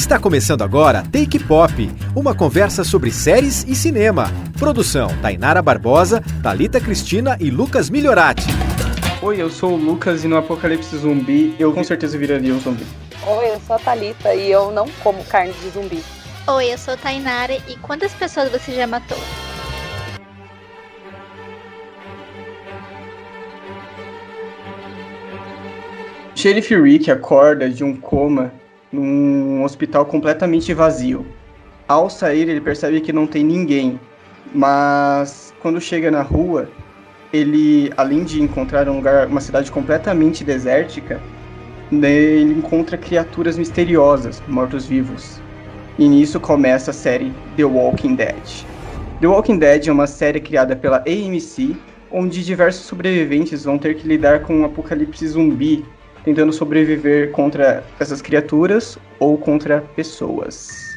Está começando agora Take Pop, uma conversa sobre séries e cinema. Produção: Tainara Barbosa, Talita Cristina e Lucas Milhorati. Oi, eu sou o Lucas e no Apocalipse Zumbi eu com certeza viraria um zumbi. Oi, eu sou a Talita e eu não como carne de zumbi. Oi, eu sou Tainara e quantas pessoas você já matou? Sheriff Rick acorda de um coma num hospital completamente vazio. Ao sair, ele percebe que não tem ninguém, mas quando chega na rua, ele, além de encontrar um lugar, uma cidade completamente desértica, né, ele encontra criaturas misteriosas, mortos-vivos. E nisso começa a série The Walking Dead. The Walking Dead é uma série criada pela AMC, onde diversos sobreviventes vão ter que lidar com um apocalipse zumbi tentando sobreviver contra essas criaturas ou contra pessoas.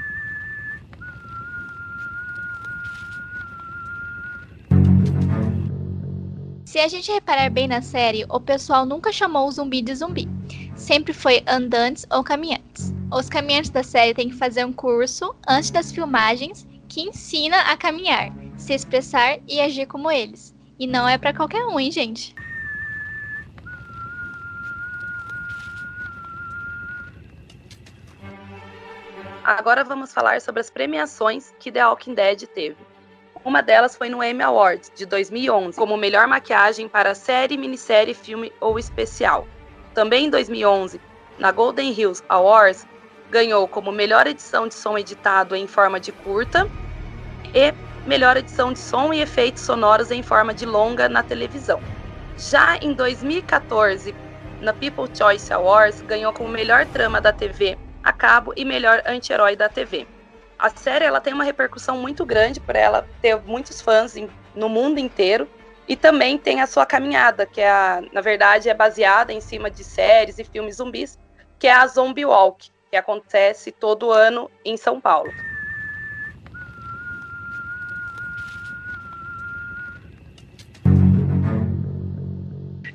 Se a gente reparar bem na série, o pessoal nunca chamou o zumbi de zumbi. Sempre foi andantes ou caminhantes. Os caminhantes da série têm que fazer um curso antes das filmagens que ensina a caminhar, se expressar e agir como eles. E não é para qualquer um, hein, gente? Agora vamos falar sobre as premiações que The Walking Dead teve. Uma delas foi no Emmy Awards de 2011, como melhor maquiagem para série, minissérie, filme ou especial. Também em 2011, na Golden Hills Awards, ganhou como melhor edição de som editado em forma de curta e melhor edição de som e efeitos sonoros em forma de longa na televisão. Já em 2014, na People Choice Awards, ganhou como melhor trama da TV a cabo e melhor anti-herói da TV. A série ela tem uma repercussão muito grande por ela ter muitos fãs em, no mundo inteiro e também tem a sua caminhada, que é a, na verdade é baseada em cima de séries e filmes zumbis, que é a Zombie Walk, que acontece todo ano em São Paulo.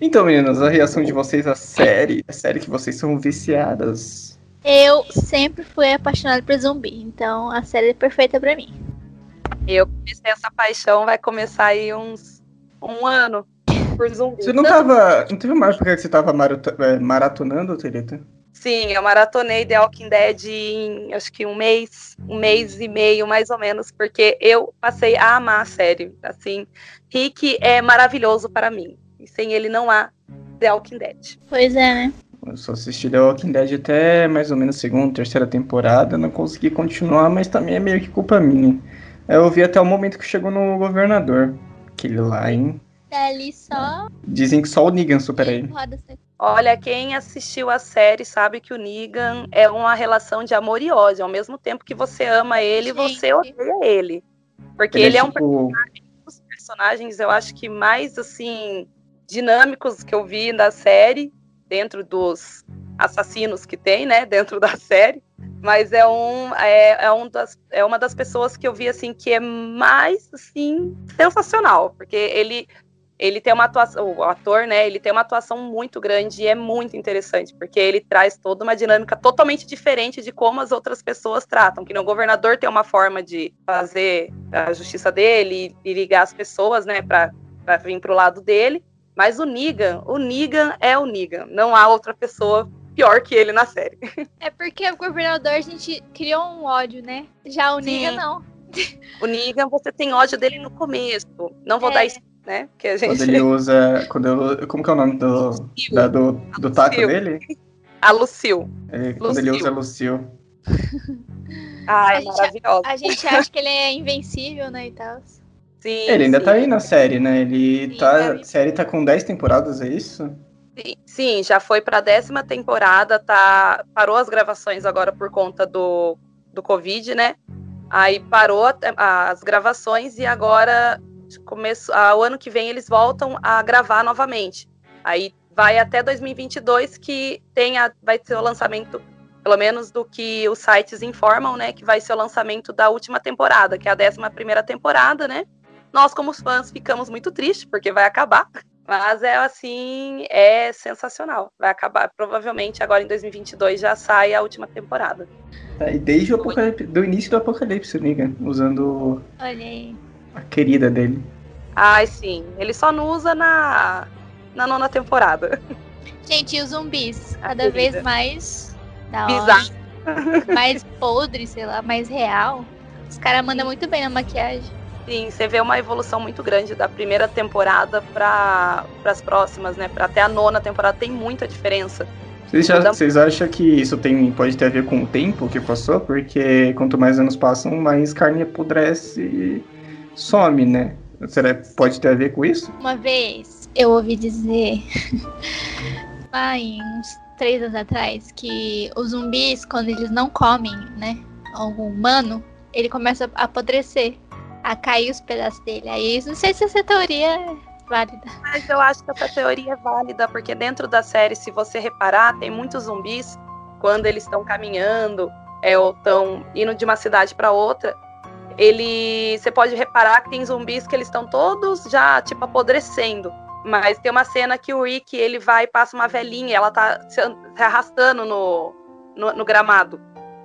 Então, meninas, a reação de vocês à série, a série que vocês são viciadas. Eu sempre fui apaixonada por zumbi, então a série é perfeita para mim. Eu comecei essa paixão, vai começar aí uns um ano por zumbi. Você não tava. Não teve uma época que você tava é, maratonando, Terita? Sim, eu maratonei The Walking Dead em acho que um mês, um mês e meio, mais ou menos, porque eu passei a amar a série. Assim, Rick é maravilhoso para mim. E sem ele não há The Walking Dead. Pois é, né? Eu só assisti The Walking Dead até mais ou menos segunda, terceira temporada, não consegui continuar, mas também é meio que culpa minha. Eu vi até o momento que chegou no governador. Aquele lá, hein? Ali só. Dizem que só o Negan supera ele. Olha, quem assistiu a série sabe que o Negan é uma relação de amor e ódio. Ao mesmo tempo que você ama ele, Gente. você odeia ele. Porque ele, ele é, um tipo... personagem, os personagens, eu acho que mais assim dinâmicos que eu vi da série dentro dos assassinos que tem, né, dentro da série, mas é um é, é, um das, é uma das pessoas que eu vi assim que é mais assim sensacional, porque ele ele tem uma atuação, o ator, né, ele tem uma atuação muito grande e é muito interessante, porque ele traz toda uma dinâmica totalmente diferente de como as outras pessoas tratam, que no governador tem uma forma de fazer a justiça dele e ligar as pessoas, né, para vir para o lado dele, mas o Negan, o Negan é o Negan. Não há outra pessoa pior que ele na série. É porque o governador a gente criou um ódio, né? Já o Sim. Negan não. O Negan, você tem ódio dele no começo. Não vou é. dar isso, né? Que a gente... Quando ele usa. Quando eu, como que é o nome do, da, do, do taco dele? A Lucille. É, quando Lucille. ele usa a Lucille. Ai, maravilhosa. A gente acha que ele é invencível, né? E tal. Sim, ele ainda sim. tá aí na série, né? Ele sim, tá. A série tá com 10 temporadas, é isso? Sim, sim já foi pra décima temporada, tá. Parou as gravações agora por conta do, do Covid, né? Aí parou as gravações e agora, começo, o ano que vem, eles voltam a gravar novamente. Aí vai até 2022 que tem a, vai ser o lançamento, pelo menos do que os sites informam, né? Que vai ser o lançamento da última temporada, que é a décima primeira temporada, né? Nós, como fãs, ficamos muito tristes, porque vai acabar. Mas é assim, é sensacional. Vai acabar, provavelmente agora em 2022 já sai a última temporada. É, e desde o apocalipse, do início do apocalipse, Niga, usando Olha a querida dele. Ai, sim. Ele só não usa na, na nona temporada. Gente, e os zumbis? Cada querida. vez mais. Da hora, Bizarro. mais podre, sei lá, mais real. Os caras mandam muito bem na maquiagem. Sim, você vê uma evolução muito grande da primeira temporada para as próximas, né? Pra até a nona temporada tem muita diferença. Vocês, já- vocês acham que isso tem, pode ter a ver com o tempo que passou? Porque quanto mais anos passam, mais carne apodrece e some, né? Será que pode ter a ver com isso? Uma vez eu ouvi dizer, ai, uns três anos atrás, que os zumbis, quando eles não comem, né, algum humano, ele começa a apodrecer, a cair os pedaços dele. Aí não sei se essa teoria é válida. Mas eu acho que essa teoria é válida, porque dentro da série, se você reparar, tem muitos zumbis quando eles estão caminhando é, ou estão indo de uma cidade para outra. Ele, você pode reparar que tem zumbis que eles estão todos já tipo apodrecendo. Mas tem uma cena que o Rick ele vai e passa uma velhinha, ela tá se an- se arrastando no, no, no gramado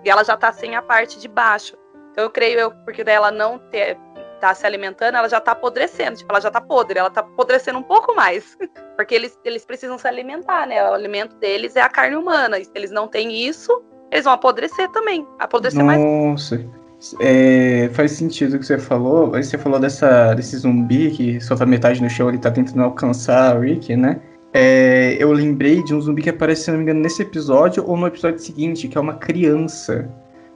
e ela já tá sem a parte de baixo. Então eu creio eu porque dela não ter tá se alimentando, ela já tá apodrecendo, tipo, ela já tá podre, ela tá apodrecendo um pouco mais. Porque eles, eles precisam se alimentar, né? O alimento deles é a carne humana. E se eles não têm isso, eles vão apodrecer também. Apodrecer mais. Nossa, é, faz sentido o que você falou. Aí você falou dessa, desse zumbi que solta metade no chão, ele tá tentando alcançar a Rick, né? É, eu lembrei de um zumbi que aparece, se não me engano, nesse episódio ou no episódio seguinte, que é uma criança.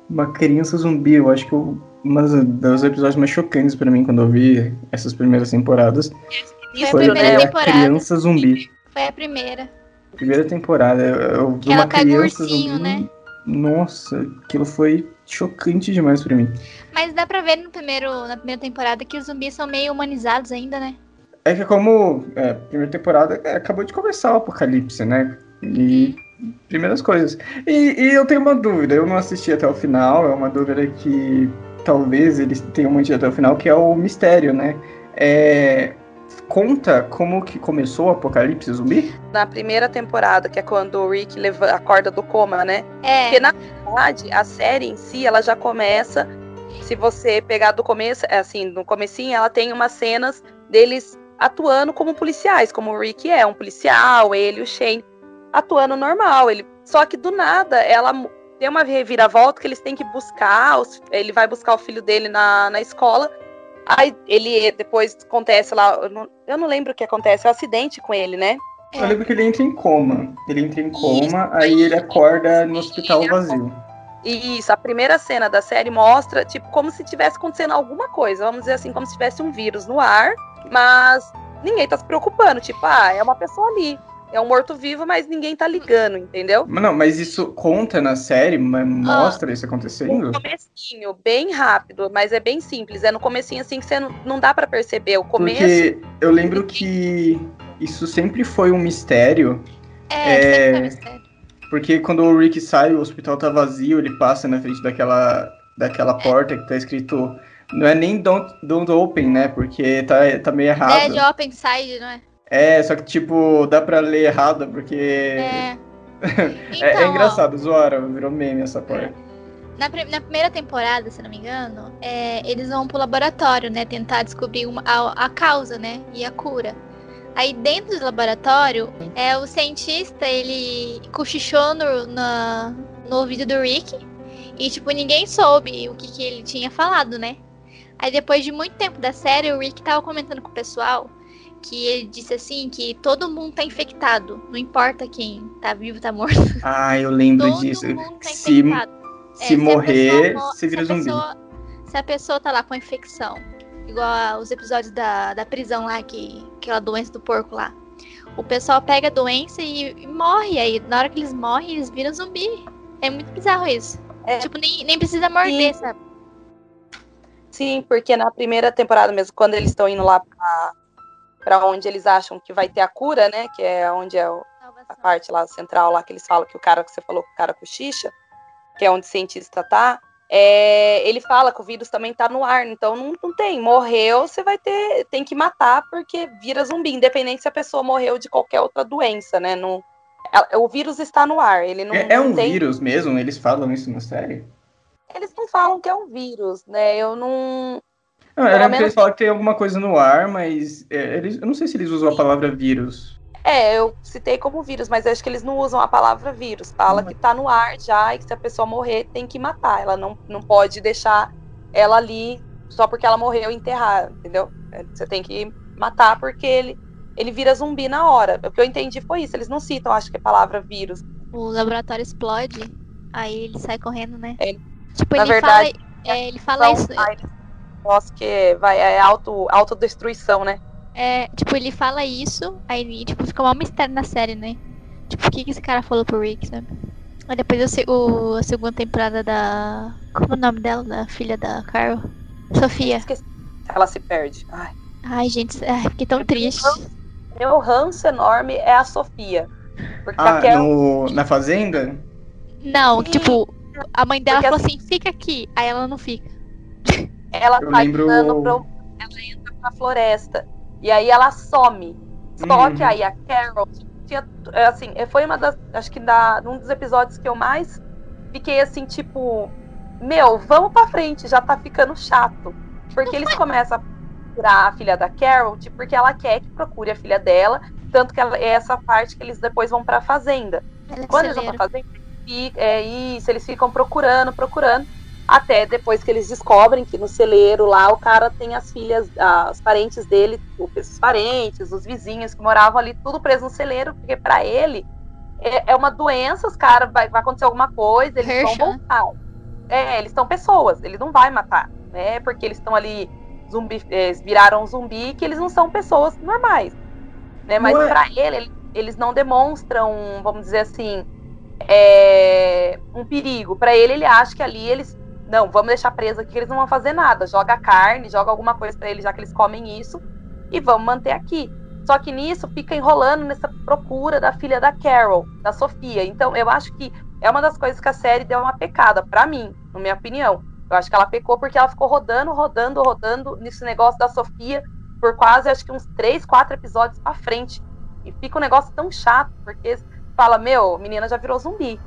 Uma criança zumbi. Eu acho que eu, um dos episódios mais chocantes pra mim quando eu vi essas primeiras temporadas Foi a foi primeira ver a temporada. criança zumbi. Foi a primeira. Primeira temporada. Eu, eu vi Que ela uma criança ursinho, zumbi. né? Nossa, aquilo foi chocante demais pra mim. Mas dá pra ver no primeiro, na primeira temporada que os zumbis são meio humanizados ainda, né? É que como é, primeira temporada é, acabou de começar o apocalipse, né? E primeiras coisas. E, e eu tenho uma dúvida, eu não assisti até o final, é uma dúvida que talvez eles tenham mantido até o final, que é o mistério, né? É, conta como que começou o apocalipse zumbi? Na primeira temporada, que é quando o Rick leva, acorda do coma, né? É. Porque, na verdade, a série em si, ela já começa. Se você pegar do começo, é assim, no comecinho, ela tem umas cenas deles atuando como policiais, como o Rick é um policial, ele e o Shane atuando normal. Ele, só que do nada, ela tem uma reviravolta que eles têm que buscar, os- ele vai buscar o filho dele na, na escola. Aí ele depois acontece lá, eu não, eu não lembro o que acontece, é um acidente com ele, né? Eu lembro que ele entra em coma. Ele entra em coma, Isso. aí ele acorda no hospital vazio. E Isso, a primeira cena da série mostra, tipo, como se tivesse acontecendo alguma coisa. Vamos dizer assim, como se tivesse um vírus no ar, mas ninguém tá se preocupando. Tipo, ah, é uma pessoa ali. É um morto-vivo, mas ninguém tá ligando, entendeu? Não, mas isso conta na série, mostra isso acontecendo? No comecinho, bem rápido, mas é bem simples. É no comecinho, assim, que você não, não dá pra perceber. O começo. Porque eu lembro que isso sempre foi um mistério, É, É. sempre foi mistério. porque quando o Rick sai, o hospital tá vazio, ele passa na frente daquela, daquela porta que tá escrito. Não é nem don't, don't open, né? Porque tá, tá meio errado. Dead Open Side, não é? É, só que tipo, dá pra ler errado, porque. É. É, Então, é ó, engraçado, zoaram, virou meme essa porta. Na, pri- na primeira temporada, se não me engano, é, eles vão pro laboratório, né? Tentar descobrir uma- a, a causa, né? E a cura. Aí dentro do laboratório, é, o cientista, ele cochichou no, na- no ouvido do Rick. E, tipo, ninguém soube o que, que ele tinha falado, né? Aí depois de muito tempo da série, o Rick tava comentando com o pessoal que ele disse assim que todo mundo tá infectado. Não importa quem tá vivo, tá morto. Ah, eu lembro Todo disso. mundo tá Se, infectado. É, se a morrer, você vira se zumbi. pessoa- se a pessoa tá lá com a infecção, igual os episódios da, da prisão lá, que aquela doença do porco lá. O pessoal pega a doença e, e morre. Aí, na hora que eles morrem, eles viram zumbi. É muito bizarro isso. É. Tipo, nem, nem precisa morder, Sim. sabe? Sim, porque na primeira temporada mesmo, quando eles estão indo lá pra, pra onde eles acham que vai ter a cura, né? Que é onde é o, a parte lá central, lá que eles falam que o cara que você falou que o cara cochicha, que é onde o cientista tá. é, ele fala que o vírus também tá no ar, então não, não tem. Morreu, você vai ter, tem que matar porque vira zumbi, independente se a pessoa morreu de qualquer outra doença, né? Não, o vírus está no ar, ele não. É, é um tem... vírus mesmo? Eles falam isso na série? Eles não falam que é um vírus, né? Eu não. Não, era porque eles falam que tem alguma coisa no ar, mas é, eles, eu não sei se eles usam a palavra vírus. É, eu citei como vírus, mas acho que eles não usam a palavra vírus. Fala uhum. que tá no ar já e que se a pessoa morrer, tem que matar. Ela não, não pode deixar ela ali só porque ela morreu enterrar, entendeu? É, você tem que matar porque ele, ele vira zumbi na hora. O que eu entendi foi isso. Eles não citam, acho que a palavra vírus. O laboratório explode, aí ele sai correndo, né? É, tipo, na ele verdade, fala, é, ele fala isso. Posso que vai, é auto, autodestruição, né? É, tipo, ele fala isso, aí tipo, fica um mistério na série, né? Tipo, o que, que esse cara falou pro Rick, sabe? Aí depois o, o, a segunda temporada da. Como é o nome dela? Da filha da Carol? Sofia. Ela se perde. Ai, Ai gente, ai, fiquei tão triste. Meu ranço enorme é a Sofia. Porque ah, no... na fazenda? Não, Sim. tipo, a mãe dela porque falou assim, fica aqui. Aí ela não fica. Ela Eu tá lembro... pro... Ela entra pra floresta. E aí ela some. Só uhum. que aí a Carol tinha, é, assim, é, foi uma das, acho que da, um dos episódios que eu mais fiquei assim, tipo, meu, vamos pra frente, já tá ficando chato. Porque eles começam a procurar a filha da Carol, tipo, porque ela quer que procure a filha dela, tanto que ela, é essa parte que eles depois vão pra fazenda. Quando eles vão pra fazenda, é isso, eles ficam procurando, procurando. Até depois que eles descobrem que no celeiro lá o cara tem as filhas, os parentes dele, os parentes, os vizinhos que moravam ali, tudo preso no celeiro, porque para ele é, é, uma doença, os caras vai, vai acontecer alguma coisa, eles vão voltar. É, eles são pessoas, ele não vai matar, né? Porque eles estão ali, zumbi, eles viraram zumbi, que eles não são pessoas normais. Né? Mas para ele, eles não demonstram, vamos dizer assim, é, um perigo. Para ele, ele acha que ali eles não, vamos deixar preso aqui que eles não vão fazer nada. Joga carne, joga alguma coisa para eles, já que eles comem isso, e vamos manter aqui. Só que nisso fica enrolando nessa procura da filha da Carol, da Sofia. Então eu acho que é uma das coisas que a série deu uma pecada, para mim, na minha opinião. Eu acho que ela pecou porque ela ficou rodando, rodando, rodando nesse negócio da Sofia por quase, acho que uns três, quatro episódios pra frente. E fica um negócio tão chato, porque fala, meu, menina já virou zumbi.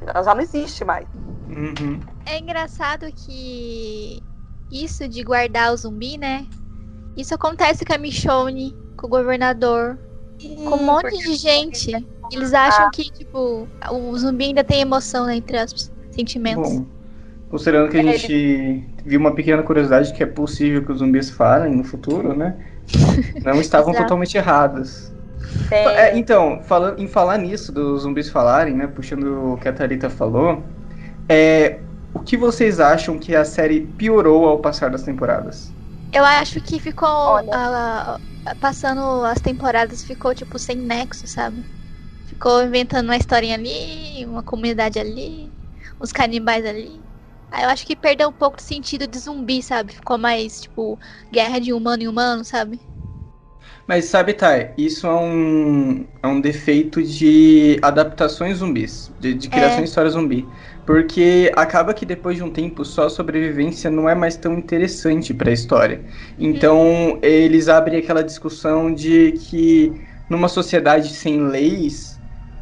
Ela já não existe mais. Uhum. É engraçado que isso de guardar o zumbi, né? Isso acontece com a Michonne, com o governador, Sim, com um monte de gente. Eles acham que, tipo, o zumbi ainda tem emoção né, entre os sentimentos. Bom, considerando que a gente viu uma pequena curiosidade que é possível que os zumbis falem no futuro, né? Não estavam totalmente errados. É, então, falando, em falar nisso, dos zumbis falarem, né? Puxando o que a Thalita falou, é, que vocês acham que a série piorou ao passar das temporadas? Eu acho que ficou. A, passando as temporadas, ficou tipo sem nexo, sabe? Ficou inventando uma historinha ali, uma comunidade ali, uns canibais ali. Aí eu acho que perdeu um pouco do sentido de zumbi, sabe? Ficou mais, tipo, guerra de humano e humano, sabe? Mas sabe, Thay, isso é um, é um defeito de adaptações zumbis, de, de criação é. de história zumbi. Porque acaba que depois de um tempo só a sobrevivência não é mais tão interessante para a história. Então uhum. eles abrem aquela discussão de que numa sociedade sem leis.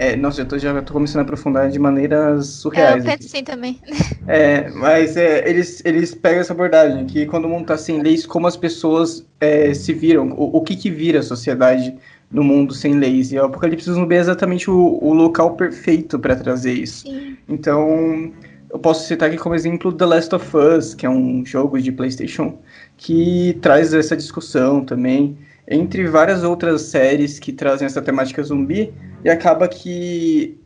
É, nossa, eu tô, já tô começando a aprofundar de maneiras surreais. É, eu penso assim também. É, mas é, eles, eles pegam essa abordagem, que quando o mundo tá sem leis, como as pessoas é, se viram, o, o que que vira a sociedade no mundo sem leis. E o Apocalipse Zumbi é exatamente o, o local perfeito para trazer isso. Sim. Então, eu posso citar aqui como exemplo The Last of Us, que é um jogo de PlayStation que traz essa discussão também, entre várias outras séries que trazem essa temática zumbi, e acaba que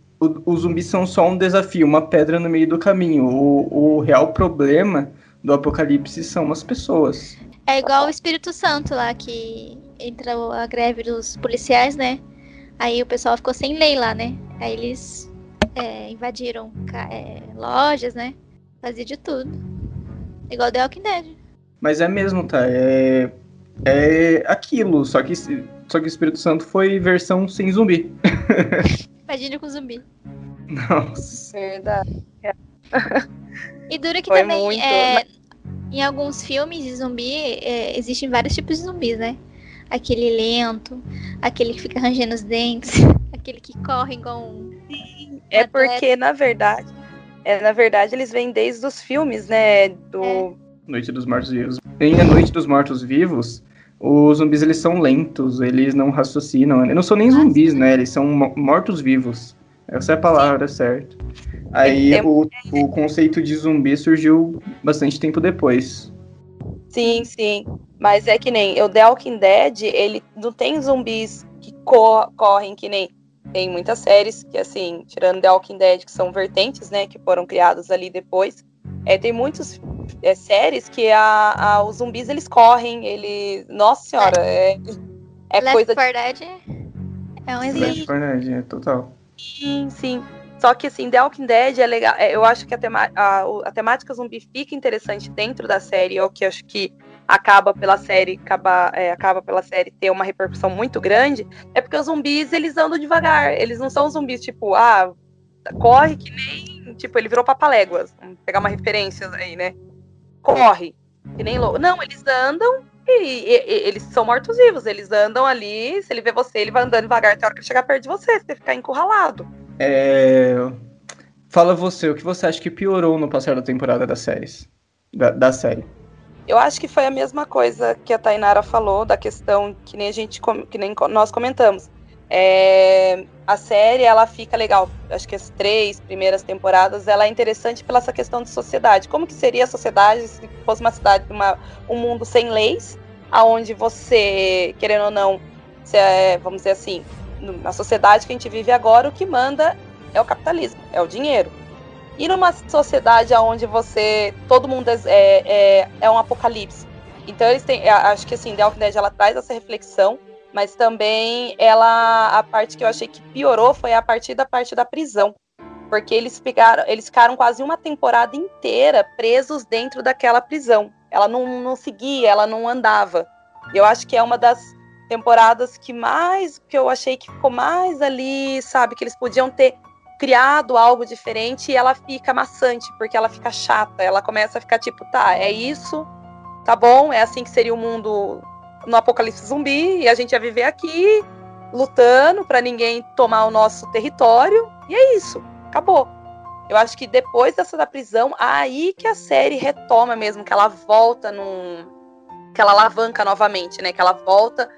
os zumbis são só um desafio, uma pedra no meio do caminho. O, o real problema do apocalipse são as pessoas. É igual o Espírito Santo lá, que entra a greve dos policiais, né? Aí o pessoal ficou sem lei lá, né? Aí eles é, invadiram é, lojas, né? Fazia de tudo. Igual The Walking Dead. Mas é mesmo, tá? É, é aquilo, só que, só que o Espírito Santo foi versão sem zumbi. Imagina com zumbi. Nossa. Verdade. E dura que Foi também muito... é, em alguns filmes de zumbi é, existem vários tipos de zumbis, né? Aquele lento, aquele que fica rangendo os dentes, aquele que corre igual um. Sim, é porque, na verdade, é, na verdade, eles vêm desde os filmes, né? Do. É. Noite dos Mortos-Vivos. Em A Noite dos Mortos-Vivos, os zumbis eles são lentos, eles não raciocinam. Eles não são nem zumbis, né? Eles são mortos-vivos. Essa é a palavra certa. Aí o, o conceito de zumbi surgiu bastante tempo depois. Sim, sim. Mas é que nem o The Walking Dead, ele não tem zumbis que cor correm que nem tem muitas séries que, assim, tirando The Walking Dead, que são vertentes, né, que foram criadas ali depois, é, tem muitas é, séries que a, a, os zumbis, eles correm, ele... Nossa senhora, é, é Left coisa... Left 4 Dead é um exemplo. Left 4 Dead, é total. Sim, sim. Só que, assim, The Walking Dead é legal. É, eu acho que a, tema, a, a, temática zumbi fica interessante dentro da série, é o que acho que acaba pela série acaba, é, acaba pela série ter uma repercussão muito grande, é porque os zumbis eles andam devagar. Eles não são zumbis tipo, ah, corre que nem. Tipo, ele virou papaléguas. Vamos pegar uma referência aí, né? Corre. Que nem louco. Não, eles andam e, e, e eles são mortos-vivos. Eles andam ali. Se ele vê você, ele vai andando devagar até a hora que chegar perto de você. Você ficar encurralado. É. Fala você, o que você acha que piorou no passar da temporada das séries? Da, da série? Eu acho que foi a mesma coisa que a Tainara falou, da questão que nem a gente que nem nós comentamos. É, a série ela fica legal. Acho que as três primeiras temporadas ela é interessante pela essa questão de sociedade. Como que seria a sociedade se fosse uma cidade, uma, um mundo sem leis, aonde você, querendo ou não, é, vamos dizer assim, na sociedade que a gente vive agora, o que manda é o capitalismo, é o dinheiro. E numa sociedade onde você. todo mundo é, é, é um apocalipse. Então eles têm. Acho que assim, The Walking Dead ela traz essa reflexão, mas também ela. A parte que eu achei que piorou foi a partir da parte da prisão. Porque eles pegaram, eles ficaram quase uma temporada inteira presos dentro daquela prisão. Ela não, não seguia, ela não andava. Eu acho que é uma das temporadas que mais que eu achei que ficou mais ali, sabe, que eles podiam ter criado algo diferente e ela fica maçante, porque ela fica chata. Ela começa a ficar tipo, tá, é isso, tá bom, é assim que seria o mundo no apocalipse zumbi e a gente ia viver aqui lutando para ninguém tomar o nosso território e é isso, acabou. Eu acho que depois dessa da prisão, aí que a série retoma mesmo, que ela volta num que ela alavanca novamente, né? Que ela volta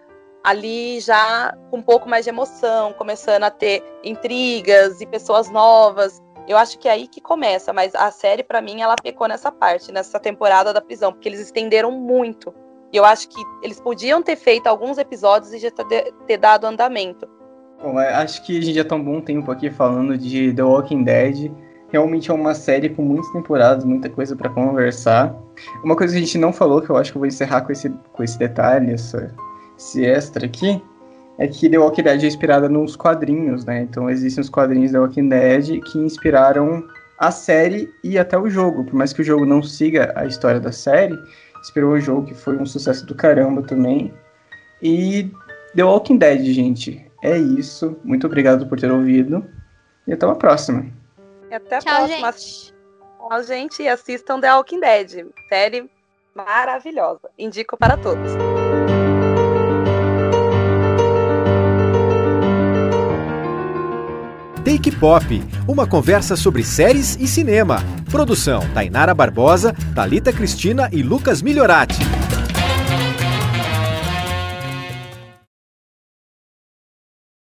ali já com um pouco mais de emoção, começando a ter intrigas e pessoas novas. Eu acho que é aí que começa, mas a série, para mim, ela pecou nessa parte, nessa temporada da prisão, porque eles estenderam muito. E eu acho que eles podiam ter feito alguns episódios e já ter dado andamento. Bom, acho que a gente já tá um bom tempo aqui falando de The Walking Dead. Realmente é uma série com muitas temporadas, muita coisa para conversar. Uma coisa que a gente não falou, que eu acho que eu vou encerrar com esse, com esse detalhe, essa, esse extra aqui, é que The Walking Dead é inspirada nos quadrinhos, né? Então existem os quadrinhos The Walking Dead que inspiraram a série e até o jogo. Por mais que o jogo não siga a história da série, inspirou o jogo que foi um sucesso do caramba também. E The Walking Dead, gente, é isso. Muito obrigado por ter ouvido e até uma próxima. E até a Tchau, próxima. Gente. Tchau, gente, e assistam The Walking Dead. Série maravilhosa. Indico para todos. Take Pop, uma conversa sobre séries e cinema. Produção: Tainara Barbosa, Talita Cristina e Lucas Milhorati.